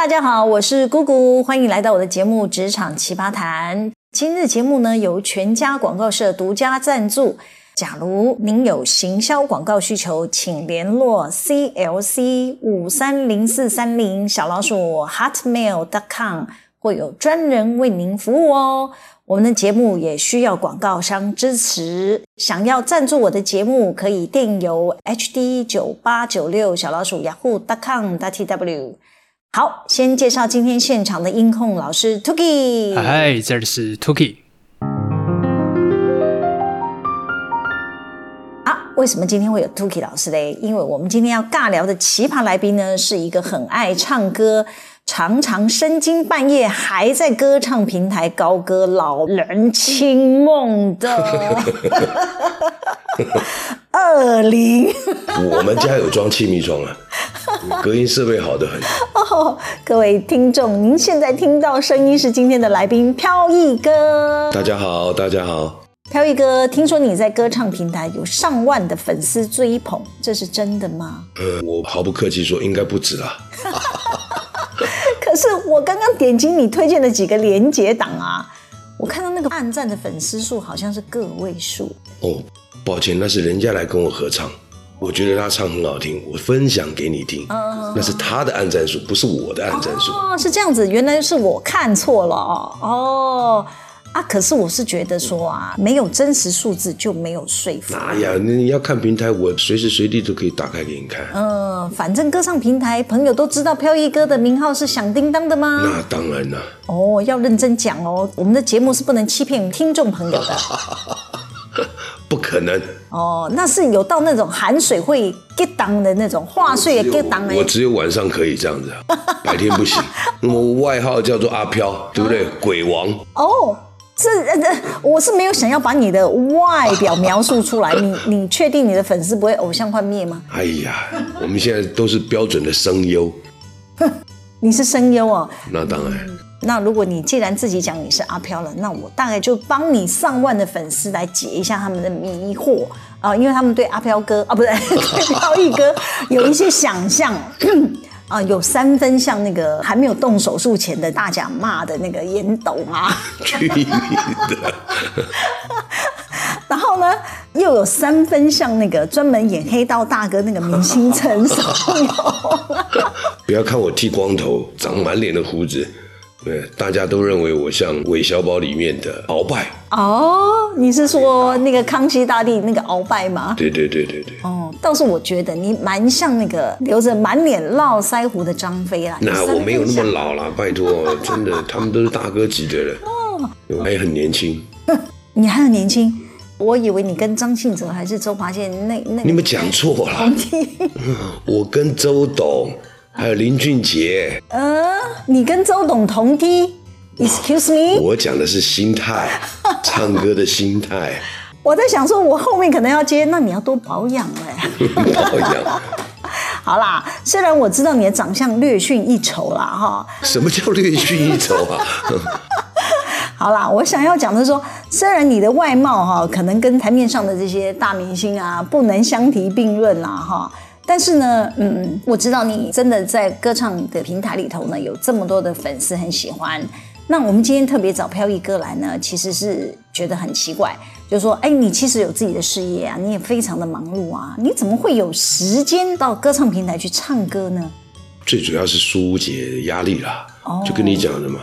大家好，我是姑姑，欢迎来到我的节目《职场奇葩谈》。今日节目呢，由全家广告社独家赞助。假如您有行销广告需求，请联络 CLC 五三零四三零小老鼠 hotmail.com，会有专人为您服务哦。我们的节目也需要广告商支持，想要赞助我的节目，可以电邮 hd 九八九六小老鼠 yahoo.com.tw。好，先介绍今天现场的音控老师 Tuki。嗨，这里是 Tokey。啊，为什么今天会有 Tokey 老师嘞？因为我们今天要尬聊的奇葩来宾呢，是一个很爱唱歌，常常深更半夜还在歌唱平台高歌老人清梦的 二零。我们家有装气密窗啊。隔音设备好的很哦，各位听众，您现在听到声音是今天的来宾飘逸哥。大家好，大家好，飘逸哥，听说你在歌唱平台有上万的粉丝追捧，这是真的吗？呃，我毫不客气说，应该不止啦。可是我刚刚点击你推荐的几个连接档啊，我看到那个暗赞的粉丝数好像是个位数。哦，抱歉，那是人家来跟我合唱。我觉得他唱很好听，我分享给你听。Uh, 那是他的按赞数，不是我的按赞数。哦，是这样子，原来是我看错了哦。啊，可是我是觉得说啊，没有真实数字就没有说服。哎呀，你要看平台，我随时随地都可以打开给你看。嗯，反正歌唱平台朋友都知道飘逸哥的名号是响叮当的吗？那当然了。哦，要认真讲哦，我们的节目是不能欺骗听众朋友的。不可能哦，那是有到那种含水会结档的那种话术也结档。我只有晚上可以这样子，白天不行。我外号叫做阿飘，对不对？鬼王。哦，是呃，我是没有想要把你的外表描述出来。你你确定你的粉丝不会偶像幻灭吗？哎呀，我们现在都是标准的声优。你是声优哦？那当然。那如果你既然自己讲你是阿飘了，那我大概就帮你上万的粉丝来解一下他们的迷惑啊，因为他们对阿飘哥啊，不对，对飘逸哥有一些想象 啊，有三分像那个还没有动手术前的大甲骂的那个烟斗啊，去你的！然后呢，又有三分像那个专门演黑道大哥那个明星陈松勇。不要看我剃光头，长满脸的胡子。对，大家都认为我像韦小宝里面的鳌拜哦。你是说那个康熙大帝那个鳌拜吗？对对对对对。哦，倒是我觉得你蛮像那个留着满脸络腮胡的张飞啦。那我没有那么老了，拜托，真的，他们都是大哥级的人。哦，我还很年轻。你还很年轻？我以为你跟张信哲还是周华健那那。你们讲错了。我跟周董。还有林俊杰，呃，你跟周董同梯？Excuse me？我讲的是心态，唱歌的心态。我在想说，我后面可能要接，那你要多保养哎。保养。好啦，虽然我知道你的长相略逊一筹啦，哈。什么叫略逊一筹啊？好啦，我想要讲的是说，虽然你的外貌哈，可能跟台面上的这些大明星啊，不能相提并论啦，哈。但是呢，嗯，我知道你真的在歌唱的平台里头呢，有这么多的粉丝很喜欢。那我们今天特别找飘逸哥来呢，其实是觉得很奇怪，就是说，哎，你其实有自己的事业啊，你也非常的忙碌啊，你怎么会有时间到歌唱平台去唱歌呢？最主要是疏解压力啦，哦，就跟你讲的嘛，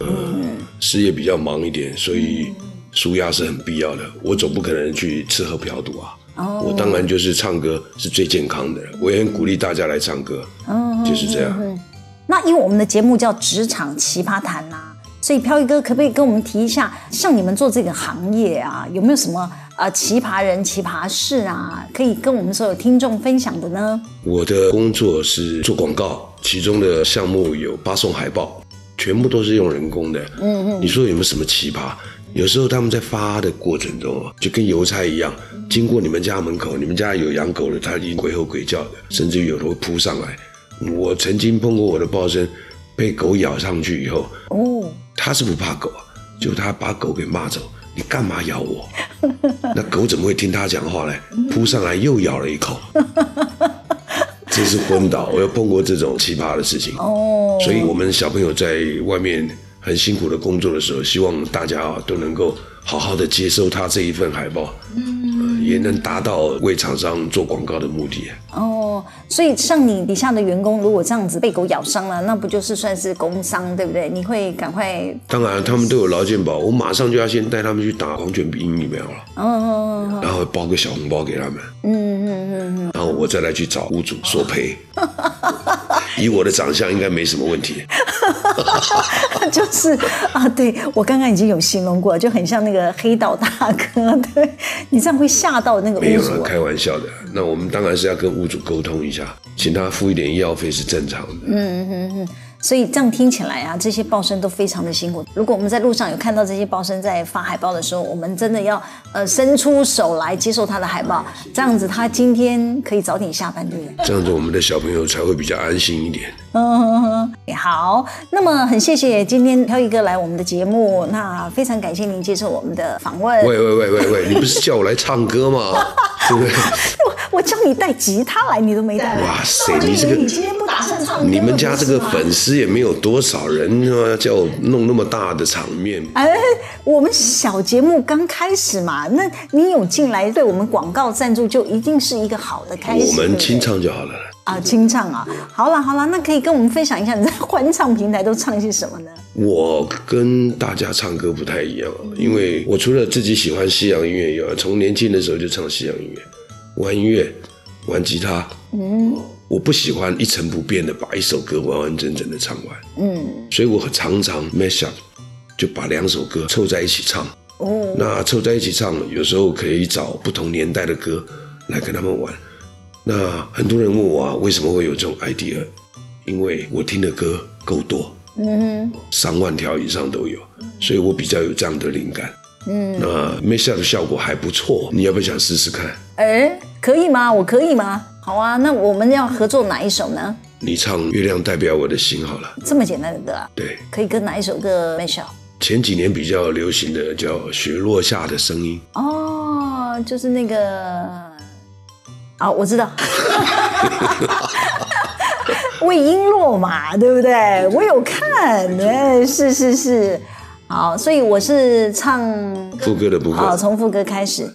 呃，嗯，事业比较忙一点，所以舒压是很必要的。我总不可能去吃喝嫖赌啊。Oh. 我当然就是唱歌是最健康的，我也很鼓励大家来唱歌，oh. 就是这样。那因为我们的节目叫职场奇葩谈呐，所以飘逸哥可不可以跟我们提一下，像你们做这个行业啊，有没有什么呃奇葩人、奇葩事啊，可以跟我们所有听众分享的呢？我的工作是做广告，其中的项目有发送海报，全部都是用人工的。嗯嗯，你说有没有什么奇葩？有时候他们在发的过程中啊，就跟邮差一样，经过你们家门口，你们家有养狗的，他已经鬼吼鬼叫的，甚至于有的会扑上来。我曾经碰过我的报生被狗咬上去以后，哦，他是不怕狗，就他把狗给骂走，你干嘛咬我？那狗怎么会听他讲话呢？扑上来又咬了一口。真是昏倒！我又碰过这种奇葩的事情哦。所以我们小朋友在外面很辛苦的工作的时候，希望大家啊都能够好好的接收他这一份海报，嗯，也能达到为厂商做广告的目的。哦，所以像你底下的员工，如果这样子被狗咬伤了，那不就是算是工伤，对不对？你会赶快？当然，他们都有劳健保，我马上就要先带他们去打狂犬病疫苗了。哦然后包个小红包给他们。嗯嗯嗯嗯，然后我再来去找屋主索赔。以我的长相，应该没什么问题。就是啊，对，我刚刚已经有形容过，就很像那个黑道大哥。对，你这样会吓到那个屋主。没有了，开玩笑的。那我们当然是要跟屋主沟通一下，请他付一点医药费是正常的。嗯嗯嗯。嗯所以这样听起来啊，这些报生都非常的辛苦。如果我们在路上有看到这些报生在发海报的时候，我们真的要呃伸出手来接受他的海报，这样子他今天可以早点下班，对不对？这样子我们的小朋友才会比较安心一点。嗯，好。那么很谢谢今天飘逸哥来我们的节目，那非常感谢您接受我们的访问。喂喂喂喂喂，你不是叫我来唱歌吗？对不对？我 我叫你带吉他来，你都没带。哇塞，你这个你们家这个粉丝也没有多少人，啊叫我弄那么大的场面。哎，我们小节目刚开始嘛，那你有进来对我们广告赞助，就一定是一个好的开始。我们清唱就好了。啊，清唱啊，好了好了，那可以跟我们分享一下你在欢唱平台都唱些什么呢？我跟大家唱歌不太一样，因为我除了自己喜欢西洋音乐以外，从年轻的时候就唱西洋音乐。玩音乐，玩吉他，嗯，我不喜欢一成不变的把一首歌完完整整的唱完，嗯，所以我常常 mash up，就把两首歌凑在一起唱，哦，那凑在一起唱，有时候可以找不同年代的歌来跟他们玩。那很多人问我啊，为什么会有这种 idea？因为我听的歌够多，嗯，上万条以上都有，所以我比较有这样的灵感。嗯，那 mash up 的效果还不错，你要不要想试试看？哎。可以吗？我可以吗？好啊，那我们要合作哪一首呢？你唱《月亮代表我的心》好了。这么简单的歌啊？对。可以跟哪一首歌 match？前几年比较流行的叫《雪落下的声音》。哦，就是那个……啊，我知道。魏璎珞嘛，对不对？我有看，对，是是是。好，所以我是唱副歌的部分。好，从副歌开始。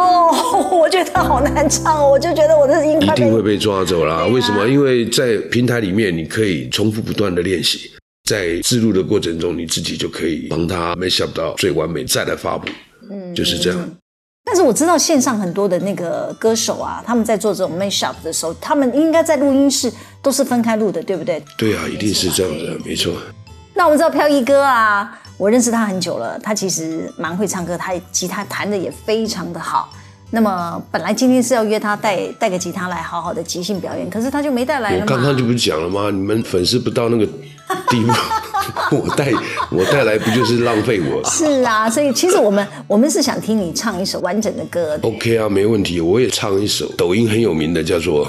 哦，我觉得好难唱，我就觉得我的音一定会被抓走啦。为什么？因为在平台里面，你可以重复不断的练习，在制录的过程中，你自己就可以帮他 mash up 到最完美，再来发布。嗯，就是这样。但是我知道线上很多的那个歌手啊，他们在做这种 mash up 的时候，他们应该在录音室都是分开录的，对不对？对啊，一定是这样的，没错。那我们知道飘逸哥啊，我认识他很久了，他其实蛮会唱歌，他吉他弹的也非常的好。那么本来今天是要约他带带个吉他来好好的即兴表演，可是他就没带来了。我刚刚就不是讲了吗？你们粉丝不到那个地步，我带我带来不就是浪费我？是啊，所以其实我们 我们是想听你唱一首完整的歌。OK 啊，没问题，我也唱一首抖音很有名的，叫做《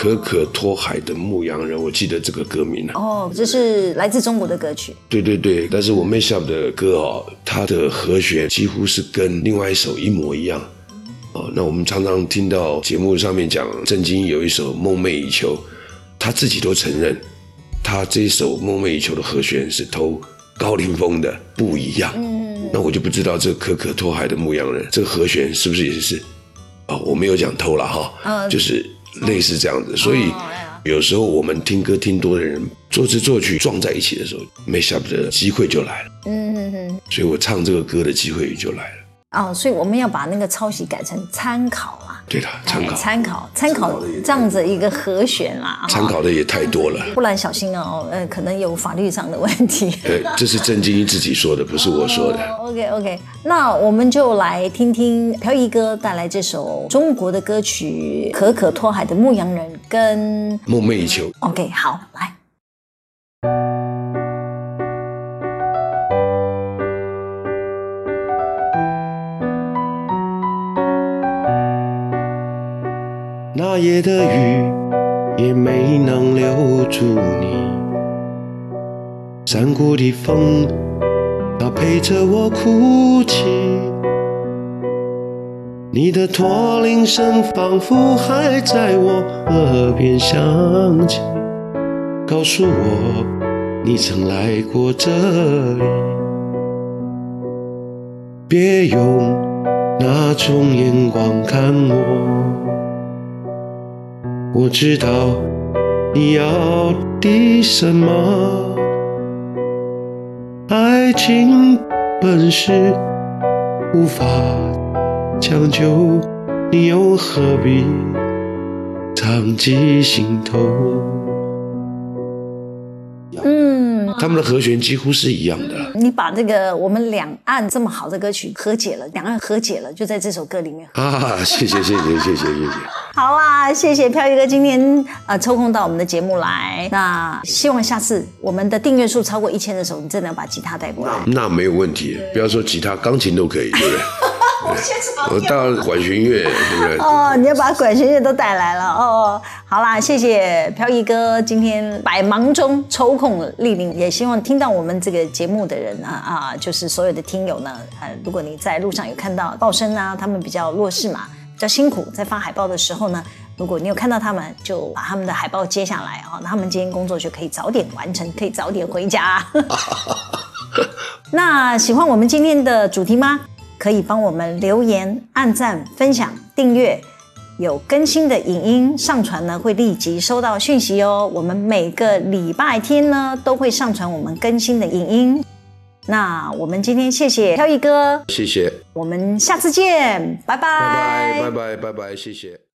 可可托海的牧羊人》，我记得这个歌名了。哦，这是来自中国的歌曲。对对对，但是我 mash up 的歌哦，它的和弦几乎是跟另外一首一模一样。哦，那我们常常听到节目上面讲，郑经有一首《梦寐以求》，他自己都承认，他这一首《梦寐以求》的和弦是偷高凌风的不一样。嗯，那我就不知道这可可托海的牧羊人这个和弦是不是也是？哦，我没有讲偷了哈，嗯，就是类似这样子。所以有时候我们听歌听多的人，作词作曲撞在一起的时候 up 的机会就来了。嗯哼哼，所以我唱这个歌的机会也就来了。哦，所以我们要把那个抄袭改成参考啦。对的，参考，参考，参考这样子一个和弦啦。参考的也太多了，不然小心哦，呃，可能有法律上的问题。对，这是郑晶自己说的，不是我说的。Oh, OK OK，那我们就来听听飘逸哥带来这首中国的歌曲《可可托海的牧羊人》跟《梦寐以求》。OK，好，来。夜的雨也没能留住你，山谷的风，它陪着我哭泣。你的驼铃声仿佛还在我耳边响起，告诉我你曾来过这里。别用那种眼光看我。我知道你要的什么，爱情本是无法强求，你又何必藏进心头？他们的和弦几乎是一样的。你把这个我们两岸这么好的歌曲和解了，两岸和解了，就在这首歌里面。啊，谢谢谢谢谢谢谢谢。谢谢飘逸哥今天呃抽空到我们的节目来。那希望下次我们的订阅数超过一千的时候，你真的要把吉他带过来。那没有问题，不要说吉他，钢琴都可以，对不对？我到管弦乐，对不对？哦，你要把管弦乐都带来了哦。好啦，谢谢飘逸哥今天百忙中抽空莅临，也希望听到我们这个节目的人啊啊，就是所有的听友呢，呃，如果你在路上有看到报声啊，他们比较弱势嘛，比较辛苦，在发海报的时候呢，如果你有看到他们，就把他们的海报接下来啊，那他们今天工作就可以早点完成，可以早点回家。那喜欢我们今天的主题吗？可以帮我们留言、按赞、分享、订阅，有更新的影音上传呢，会立即收到讯息哦。我们每个礼拜天呢都会上传我们更新的影音。那我们今天谢谢飘逸哥，谢谢，我们下次见，拜拜，拜拜，拜拜，拜拜，谢谢。